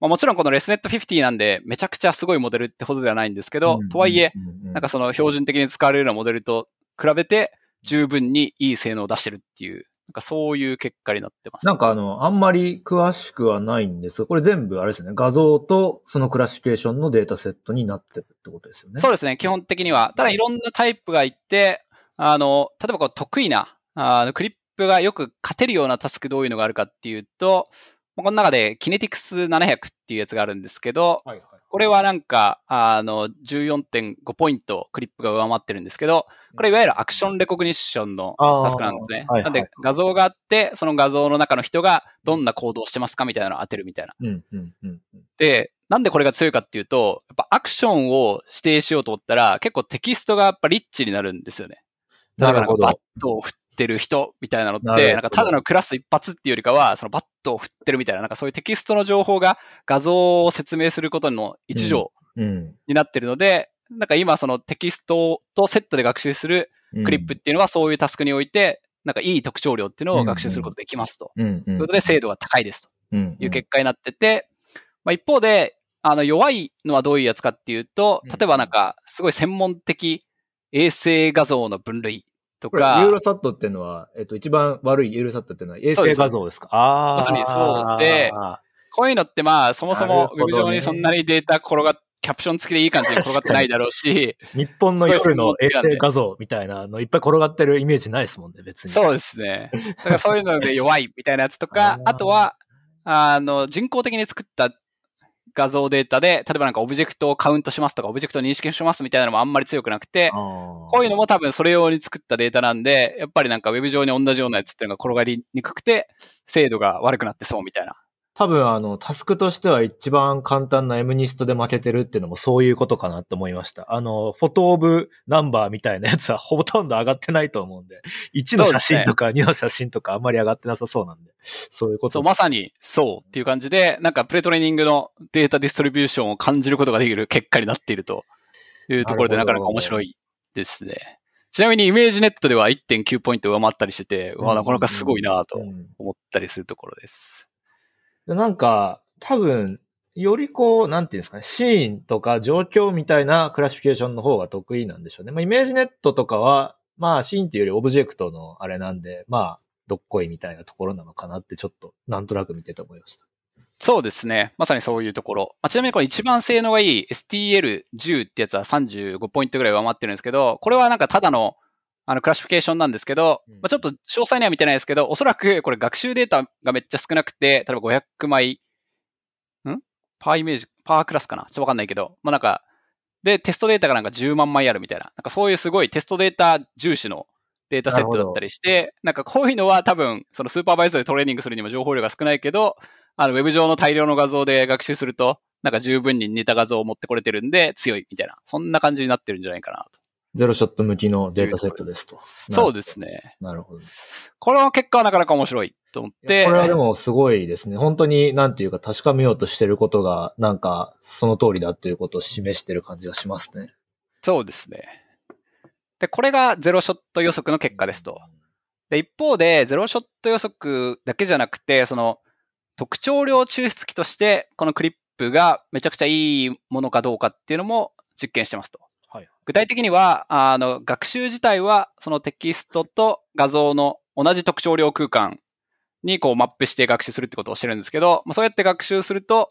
まあ、もちろんこのレスネット50なんで、めちゃくちゃすごいモデルってほどではないんですけど、とはいえ、なんかその標準的に使われるようなモデルと比べて、十分にいい性能を出してるっていう、なんかそういう結果になってます。なんかあの、あんまり詳しくはないんですが、これ全部あれですね、画像とそのクラシフィケーションのデータセットになってるってことですよね。そうですね、基本的には。ただいろんなタイプがいて、あの、例えばこう得意な、あの、クリップがよく勝てるようなタスクどういうのがあるかっていうと、この中でキネティクス700っていうやつがあるんですけど、はいはい、これはなんか、あの、14.5ポイントクリップが上回ってるんですけど、これいわゆるアクションレコグニッションのタスクなんですね。はいはい、なんで画像があって、その画像の中の人がどんな行動をしてますかみたいなのを当てるみたいな。うんうんうん、で、なんでこれが強いかっていうと、やっぱアクションを指定しようと思ったら、結構テキストがやっぱリッチになるんですよね。例えばなんかバットを振ってる人みたいなのって、なんかただのクラス一発っていうよりかは、そのバットを振ってるみたいな、なんかそういうテキストの情報が画像を説明することの一助になってるので、うんうん、なんか今そのテキストとセットで学習する CLIP っていうのはそういうタスクにおいて、なんかいい特徴量っていうのを学習することができますと。ということで精度が高いですと。いう結果になってて、まあ、一方で、あの弱いのはどういうやつかっていうと、例えばなんかすごい専門的衛星画像の分類とか。ユーロサットっていうのは、えっと、一番悪いユーロサットっていうのは衛星画像ですかああ。まさにそうで、こういうのってまあ、そもそもウェブ上にそんなにデータ転がっキャプション付きでいい感じに転がってないだろうし。日本の夜の衛星画像みたいなのいっぱい転がってるイメージないですもんね、別に。そうですね。だからそういうので弱いみたいなやつとか、あとは、あの、人工的に作った画像データで、例えばなんかオブジェクトをカウントしますとか、オブジェクトを認識しますみたいなのもあんまり強くなくて、こういうのも多分それ用に作ったデータなんで、やっぱりなんかウェブ上に同じようなやつっていうのが転がりにくくて、精度が悪くなってそうみたいな多分あの、タスクとしては一番簡単な M ニストで負けてるっていうのもそういうことかなって思いました。あの、フォトオブナンバーみたいなやつは ほとんど上がってないと思うんで、1の写真とか2の写真とかあんまり上がってなさそうなんで、そういうこと。そう、まさにそうっていう感じで、なんか pre-training の data distribution を感じることができる結果になっているというところでなかなか面白いですね。ちなみに ImageNet では1.9ポイント上回ったりしてて、うわ、なかなかすごいなと思ったりするところです。なんか、多分、よりこう、なんていうんですかね、シーンとか状況みたいな classification の方が得意なんでしょうね。まあ、 ImageNet とかは、まあ、シーンっていうよりオブジェクトのあれなんで、まあ、どっこいみたいなところなのかなってちょっと、なんとなく見てて思いました。そうですね。まさにそういうところ。まあ、ちなみにこれ一番性能がいい STL10 ってやつは35ポイントぐらい上回ってるんですけど、これはなんかただのあのクラシフィケーションなんですけど、まあ、ちょっと詳細には見てないですけど、おそらくこれ学習データがめっちゃ少なくて、例えば500枚、ん？パーイメージ、パークラスかな？ちょっとわかんないけど、まあなんか、で、テストデータがなんか10万枚あるみたいな、なんかそういうすごいテストデータ重視のデータセットだったりして、なんかこういうのは多分、そのスーパーバイザーでトレーニングするにも情報量が少ないけど、あの、ウェブ上の大量の画像で学習すると、なんか十分に似た画像を持ってこれてるんで強いみたいな、そんな感じになってるんじゃないかなと。ゼロショット向きのデータセットですと。そうですね。なるほど。この結果はなかなか面白いと思って。これはでもすごいですね。本当になんていうか確かめようとしてることが、なんかその通りだということを示してる感じがしますね。そうですね。で、これがゼロショット予測の結果ですと。で、一方で、ゼロショット予測だけじゃなくて、その、特徴量抽出器として、このクリップがめちゃくちゃいいものかどうかっていうのも実験してますと。はい、具体的には、あの、学習自体は、そのテキストと画像の同じ特徴量空間にこうマップして学習するってことをしてるんですけど、まあ、そうやって学習すると、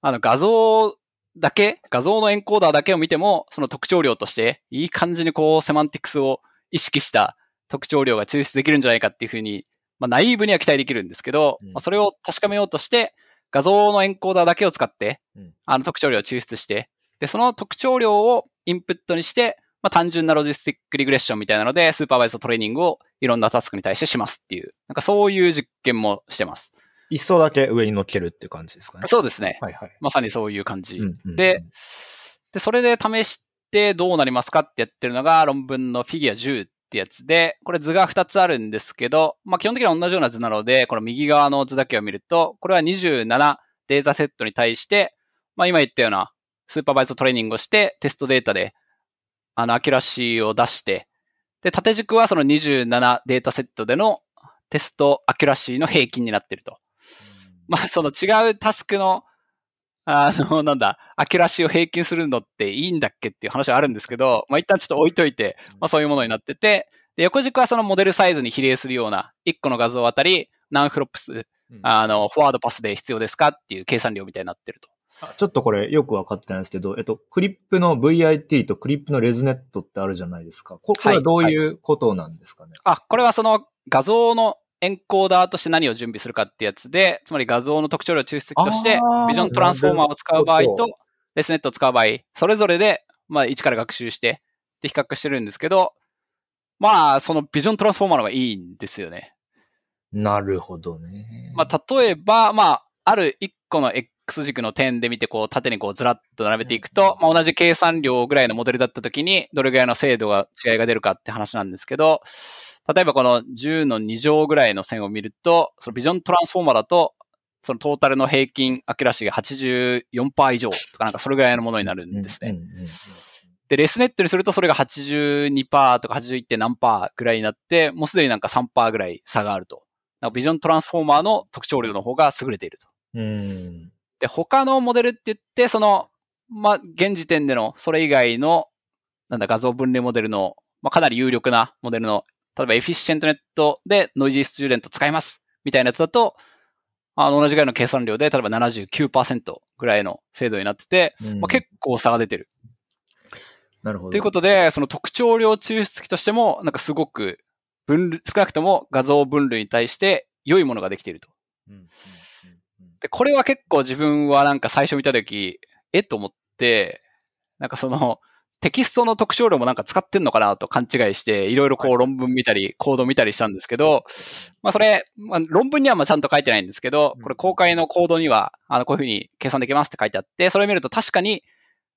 あの、画像だけ、画像のエンコーダーだけを見ても、その特徴量として、いい感じにこう、セマンティクスを意識した特徴量が抽出できるんじゃないかっていうふうに、まあ、ナイーブには期待できるんですけど、うん。まあ、それを確かめようとして、画像のエンコーダーだけを使ってうん、あの特徴量を抽出して、で、その特徴量をインプットにして、まあ、単純なロジスティックリグレッションみたいなので、スーパーバイズドトレーニングをいろんなタスクに対してしますっていう、なんかそういう実験もしてます。一層だけ上に乗っけるっていう感じですかね。そうですね。はいはい。まさにそういう感じ。うんうんで、で、それで試してどうなりますかってやってるのが論文のフィギュア10ってやつで、これ図が2つあるんですけど、まあ基本的には同じような図なので、この右側の図だけを見ると、これは27データセットに対して、まあ今言ったような supervised training をして、テストデータで、あの、 accuracy を出して、で、縦軸はその27データセットでのtest accuracy の平均になってると。まあ、その違うタスクの、あの、なんだ、 accuracy を平均するのっていいんだっけっていう話はあるんですけど、まあ一旦ちょっと置いといて、まあそういうものになってて、で、横軸はそのモデルサイズに比例するような、1個の画像あたり何 FLOPS、うんあの、 forward pass で必要ですかっていう計算量みたいになってると。あちょっとこれよくわかってないんですけど、えっと、クリップの VIT とクリップのレズネットってあるじゃないですか。ここれはどういうことなんですかね？あ、これはその画像のエンコーダーとして何を準備するかってやつで、つまり画像の特徴量抽出器としてビジョントランスフォーマーを使う場合と、レスネットを使う場合、それぞれで、まあ、一から学習して、で、比較してるんですけど、まあ、そのビジョントランスフォーマーの方がいいんですよね。なるほどね。まあ、例えば、まあ、ある一個の X 軸の点で見て、こう、縦にこう、ずらっと並べていくと、まあ、同じ計算量ぐらいのモデルだったときに、どれぐらいの精度が、違いが出るかって話なんですけど、例えばこの10の2乗ぐらいの線を見ると、その Vision Transformer だと、そのトータルの平均 accuracy が84%以上とかなんかそれぐらいのものになるんですね。で、 ResNet にするとそれが82%とか 81. 点何パーぐらいになって、もうすでになんか3%ぐらい差があると。 Vision Transformer の特徴量の方が優れていると。うん。で、他のモデルって言って、その、まあ、現時点での、それ以外の、なんだ、画像分類モデルの、まあ、かなり有力なモデルの、例えばエフィシェントネットでノイジースチューデント使いますみたいなやつだと、あの、同じぐらいの計算量で、例えば79%ぐらいの精度になってて、うんまあ、結構差が出てる。なるほど。ということで、その特徴量抽出器としても、なんかすごく分類、少なくとも画像分類に対して良いものができていると。うんうんで、これは結構自分はなんか最初見たとき、えっと思って、なんかその、テキストの特徴量もなんか使ってんのかなと勘違いして、いろいろこう論文見たり、コード見たりしたんですけど、まあそれ、まあ、論文にはまあちゃんと書いてないんですけど、これ公開のコードには、あの、こういうふうに計算できますって書いてあって、それを見ると確かに、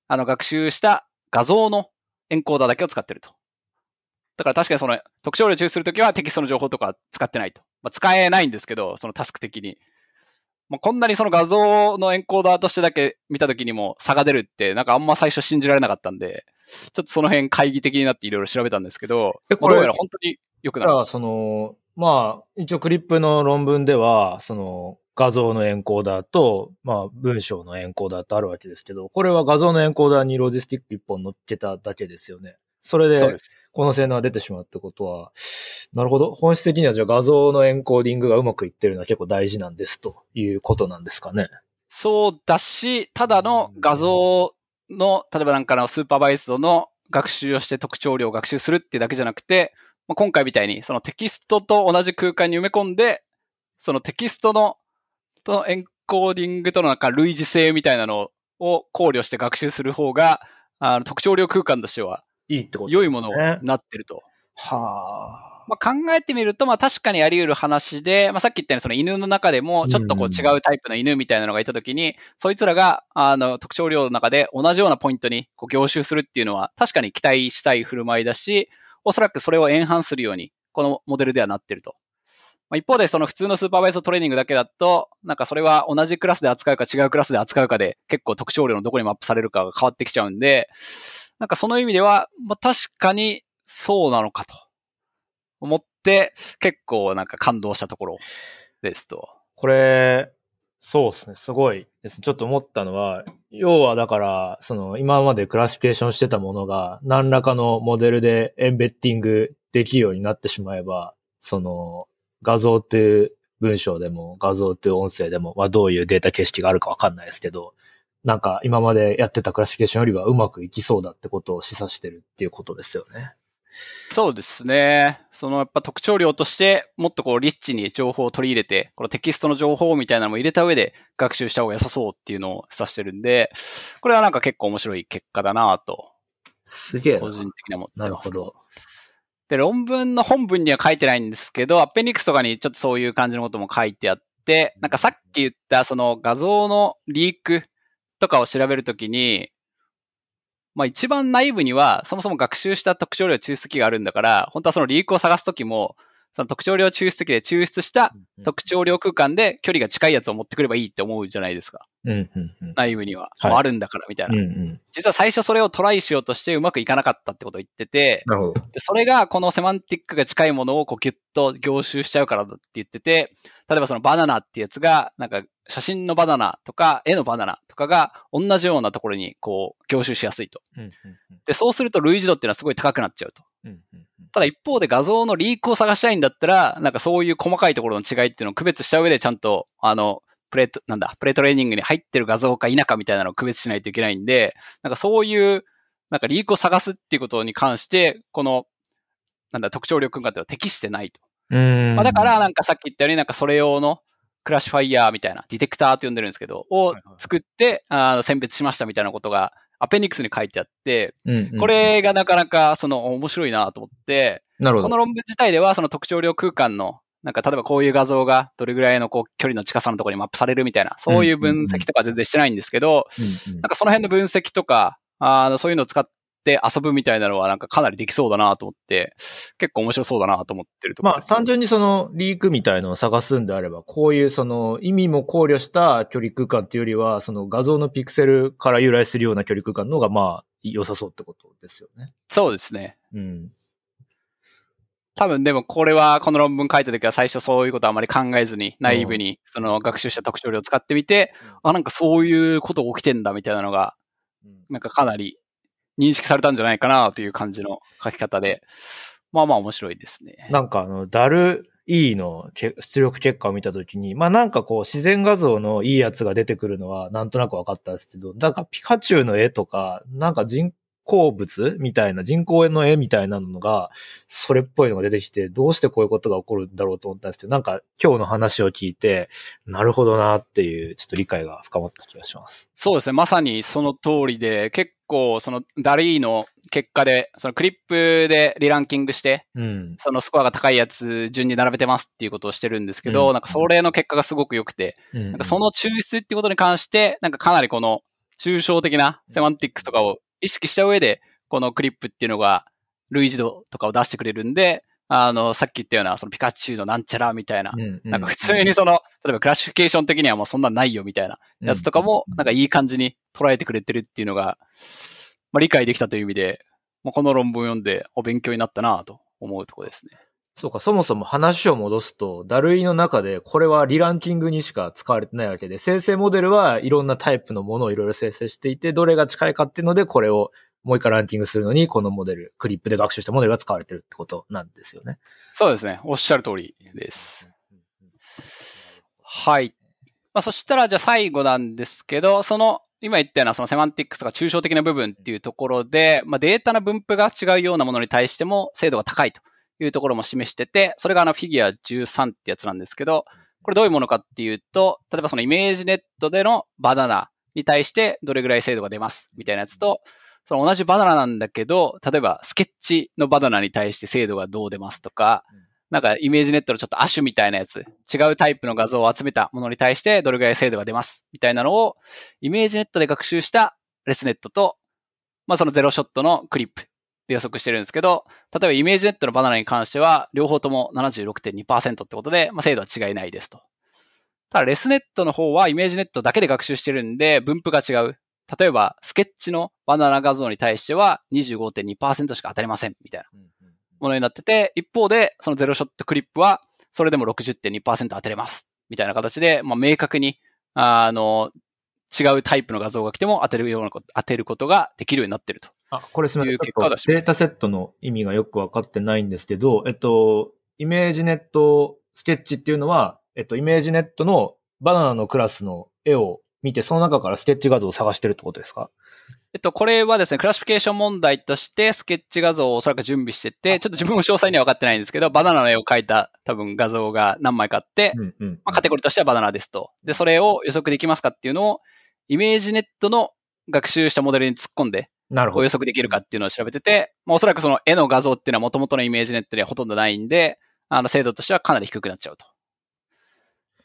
あの、学習した画像のエンコーダーだけを使ってると。だから確かにその特徴量抽出するときはテキストの情報とか使ってないと。まあ、使えないんですけど、そのタスク的に。まあ、こんなにその画像のエンコーダーとしてだけ見たときにも差が出るって、なんかあんま最初信じられなかったんで、ちょっとその辺会議的になっていろいろ調べたんですけど、これどうやら本当に良くなる。その、まあ、一応クリップの論文では、その、画像のエンコーダーと、まあ、文章のエンコーダーとあるわけですけど、これは画像のエンコーダーにロジスティック一本乗っけただけですよね。それで、この性能が出てしまうってことは、なるほど。本質的にはじゃあ画像のエンコーディングがうまくいってるのは結構大事なんですということなんですかね。そうだし、ただの画像の、例えばなんかのスーパーバイスドの学習をして特徴量を学習するっていうだけじゃなくて、まあ、今回みたいにそのテキストと同じ空間に埋め込んで、そのテキストのとエンコーディングとのなんか類似性みたいなのを考慮して学習する方が、あの特徴量空間としてはいいってこと、ね、良いものになってると。はあ。まあ、考えてみると、まあ確かにあり得る話で、まあさっき言ったようにその犬の中でもちょっとこう違うタイプの犬みたいなのがいたときに、うん、そいつらが、あの、特徴量の中で同じようなポイントにこう凝集するっていうのは確かに期待したい振る舞いだし、おそらくそれをエンハンするように、このモデルではなってると。まあ、一方でその普通のスーパーバイズトレーニングだけだと、なんかそれは同じクラスで扱うか違うクラスで扱うかで結構特徴量のどこにマップされるかが変わってきちゃうんで、なんかその意味では、まあ確かにそうなのかと思って、結構なんか感動したところですと。これ、そうですね。すごいです。ちょっと思ったのは、要はだから、その今までクラシフィケーションしてたものが何らかのモデルでエンベッティングできるようになってしまえば、その画像っていう文章でも画像っていう音声でも、まあどういうデータ形式があるかわかんないですけど、なんか今までやってたクラシフィケーションよりはうまくいきそうだってことを示唆してるっていうことですよね。そうですね。そのやっぱ特徴量として、もっとこうリッチに情報を取り入れて、このテキストの情報みたいなのも入れた上で学習した方が良さそうっていうのを指してるんで、これはなんか結構面白い結果だなと。すげえ。個人的には思ってます。なるほど。で、論文の本文には書いてないんですけど、アッペニックスとかにちょっとそういう感じのことも書いてあって、なんかさっき言ったその画像のリークとかを調べるときに、まあ一番内部には、そもそも学習した特徴量抽出器があるんだから、本当はそのリークを探すときも、その特徴量抽出器で抽出した特徴量空間で距離が近いやつを持ってくればいいって思うじゃないですか。うんうんうん、内部には、はい、あるんだからみたいな、うんうん。実は最初それをトライしようとしてうまくいかなかったってことを言ってて、それがこのセマンティックが近いものをこうギュッと凝集しちゃうからだって言ってて、例えばそのバナナってやつが、なんか写真のバナナとか絵のバナナとかが同じようなところにこう凝集しやすいと。うんうんうん、で、そうすると類似度っていうのはすごい高くなっちゃうと。うんうんただ一方で画像のリークを探したいんだったら、なんかそういう細かいところの違いっていうのを区別した上でちゃんと、あの、プレート、なんだ、プレートレーニングに入ってる画像か否かみたいなのを区別しないといけないんで、なんかそういう、なんかリークを探すっていうことに関して、この、なんだ、特徴力空間っては適してないと。まあ、だから、なんかさっき言ったように、なんかそれ用のクラッシュファイヤーみたいな、ディテクターって呼んでるんですけど、を作って、あの選別しましたみたいなことが、アペニックスに書いてあって、これがなかなか、その、面白いなと思って、なるほど。この論文自体では、その特徴量空間の、なんか例えばこういう画像がどれぐらいのこう距離の近さのところにマップされるみたいな、そういう分析とか全然してないんですけど、なんかその辺の分析とか、あの、そういうのを使って遊ぶみたいなのはなんかかなりできそうだなと思って、結構面白そうだなと思ってるところ、まあ単純にそのリークみたいのを探すんであれば、こういうその意味も考慮した距離空間っていうよりは、その画像のピクセルから由来するような距離空間の方がまあ良さそうってことですよね。そうですね。うん。多分でもこれは、この論文書いた時は最初そういうことあまり考えずに、内部にその学習した特徴量を使ってみて、うん、あ、なんかそういうこと起きてんだみたいなのが、なんかかなり認識されたんじゃないかなという感じの書き方で、まあまあ面白いですね。なんかあの、ダル E の出力結果を見たときに、まあなんかこう自然画像のいいやつが出てくるのはなんとなく分かったんですけど、なんかピカチュウの絵とか、なんか人鉱物みたいな人工の絵みたいなのが、それっぽいのが出てきて、どうしてこういうことが起こるんだろうと思ったんですけど、なんか今日の話を聞いて、なるほどなっていう、ちょっと理解が深まった気がします。そうですね。まさにその通りで、結構そのダリーの結果で、そのクリップでリランキングして、うん。そのスコアが高いやつ順に並べてますっていうことをしてるんですけど、うんなんかそれの結果がすごく良くて、ななんかその抽出っていうことに関して、なんかかなりこの抽象的なセマンティックスとかを意識した上で、このクリップっていうのが類似度とかを出してくれるんで、あの、さっき言ったような、そのピカチュウのなんちゃらみたいな、なんか普通にその、例えばクラシフィケーション的にはもうそんなんないよみたいなやつとかも、なんかいい感じに捉えてくれてるっていうのが、まあ理解できたという意味で、まあ、この論文を読んでお勉強になったなと思うところですね。そうか、そもそも話を戻すと、ダルイの中でこれはリランキングにしか使われてないわけで、生成モデルはいろんなタイプのものをいろいろ生成していて、どれが近いかっていうので、これをもう一回ランキングするのに、このモデル、クリップで学習したモデルが使われてるってことなんですよね。そうですね。おっしゃる通りです。はい。まあ、そしたら、じゃあ最後なんですけど、その、今言ったようなその semantics とか抽象的な部分っていうところで、まあ、データの分布が違うようなものに対しても精度が高いというところも示してて、それがあのフィギュア13ってやつなんですけど、これどういうものかっていうと、例えばその ImageNet でのバナナに対してどれぐらい精度が出ますみたいなやつと、その同じバナナなんだけど、例えばスケッチのバナナに対して精度がどう出ますとか、なんか ImageNet のちょっとアッシュみたいなやつ、違うタイプの画像を集めたものに対してどれぐらい精度が出ますみたいなのを、 ImageNet で学習した ResNet と、まあその zero-shot の CLIP で予測してるんですけど、例えば ImageNet のバナナに関しては、両方とも76.2%ってことで、まあ精度は違いないですと。ただ ResNet の方は ImageNet だけで学習してるんで、分布が違う。例えば、スケッチのバナナ画像に対しては25.2%しか当たりませんみたいな。ものになってて、一方で、その zero-shot CLIP は、それでも60.2%当てれます。みたいな形で、まあ、明確に、あの、違うタイプの画像が来ても当てるようなこと、当てることができるようになってると。あ、これすみません。結果データセットの意味がよくわかってないんですけど、えっと、 ImageNet Sketch っていうのは、えっと、 ImageNet のバナナのクラスの絵を見て、その中からスケッチ画像を探してるってことですか？えっと、これはですね、 classification 問題としてスケッチ画像をおそらく準備してて、ちょっと自分も詳細には分かってないんですけど、バナナの絵を描いた多分画像が何枚かあって、うんうん。まあ、カテゴリーとしてはバナナですと。で、それを予測できますかっていうのを、 ImageNet の学習したモデルに突っ込んで、なるほど。予測できるかっていうのを調べてて、まあ、おそらくその絵の画像っていうのは元々の ImageNet にはほとんどないんで、あの、精度としてはかなり低くなっちゃうと。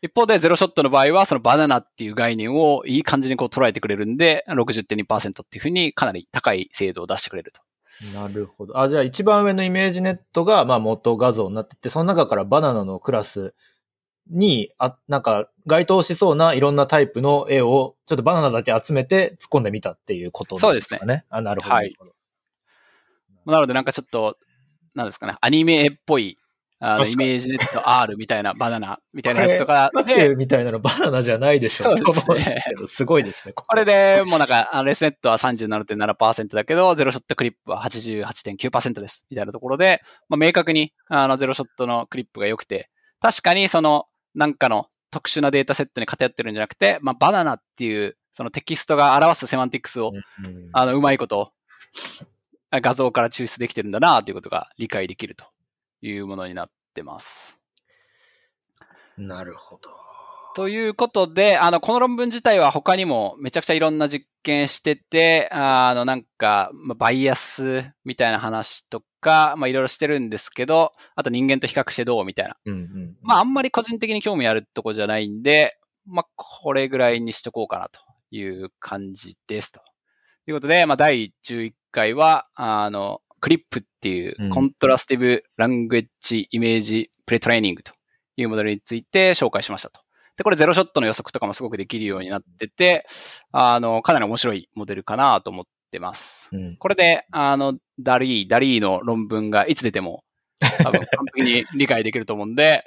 一方で、 zero-shot の場合は、そのバナナっていう概念をいい感じにこう捉えてくれるんで、60.2%っていうふうにかなり高い精度を出してくれると。なるほど。あ、じゃあ一番上の ImageNet が、まあ元画像になってて、その中からバナナのクラスに、あ、なんか該当しそうないろんなタイプの絵を、ちょっとバナナだけ集めて突っ込んでみたっていうことですかね。あ、なるほど。はいなのでなんかちょっと、なんですかね、アニメっぽい、あの、 ImageNet R みたいなバナナ みたいなやつとかピカチュウみたいなのバナナじゃないでしょそうですねすごいですね。これで、もうなんか、レスネットは37.7%だけど、ゼロショットクリップは88.9%です。みたいなところで、まあ、明確に、あの、ゼロショットのクリップが良くて、確かにその、なんかの特殊なデータセットに偏ってるんじゃなくて、まあ、バナナっていう、そのテキストが表すセマンティクスを、うんあの、うまいこと、画像から抽出できてるんだな、ということが理解できるというものになってます。なるほど。ということで、あの、この論文自体は他にもめちゃくちゃいろんな実験してて、あの、なんか、まあバイアスみたいな話とか、まあ、いろいろしてるんですけど、あと人間と比較してどうみたいな。うんうん。まあ、あんまり個人的に興味あるとこじゃないんで、まあ、これぐらいにしとこうかなという感じです。ということで、まあ、第11回は、あの、クリップっていううんコントラスティブ・ラングエッジ・イメージ・プレトレーニングというモデルについて紹介しましたと。で、これゼロショットの予測とかもすごくできるようになってて、あの、かなり面白いモデルかなと思ってます。うんこれで、あの、ダリー、ダリーの論文がいつ出ても、多分完璧に理解できると思うんで、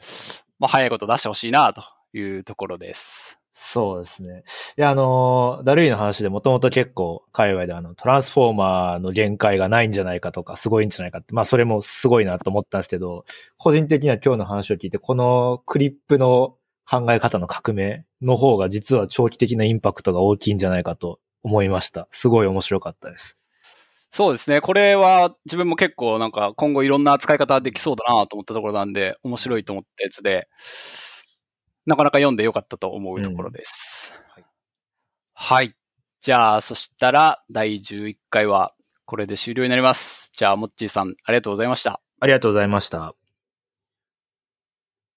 まあ、早いこと出してほしいなというところです。そうですね。いや、あの、ダルイの話でもともと結構、界隈であの、トランスフォーマーの限界がないんじゃないかとか、すごいんじゃないかって、まあ、それもすごいなと思ったんですけど、個人的には今日の話を聞いて、このクリップの考え方の革命の方が実は長期的なインパクトが大きいんじゃないかと思いました。すごい面白かったです。そうですね。これは自分も結構なんか今後いろんな使い方できそうだなと思ったところなんで、面白いと思ったやつで、なかなか読んでよかったと思うところです。はいはい。じゃあ、そしたら第11回はこれで終了になります。じゃあ、もっちーさん、ありがとうございました。ありがとうございました。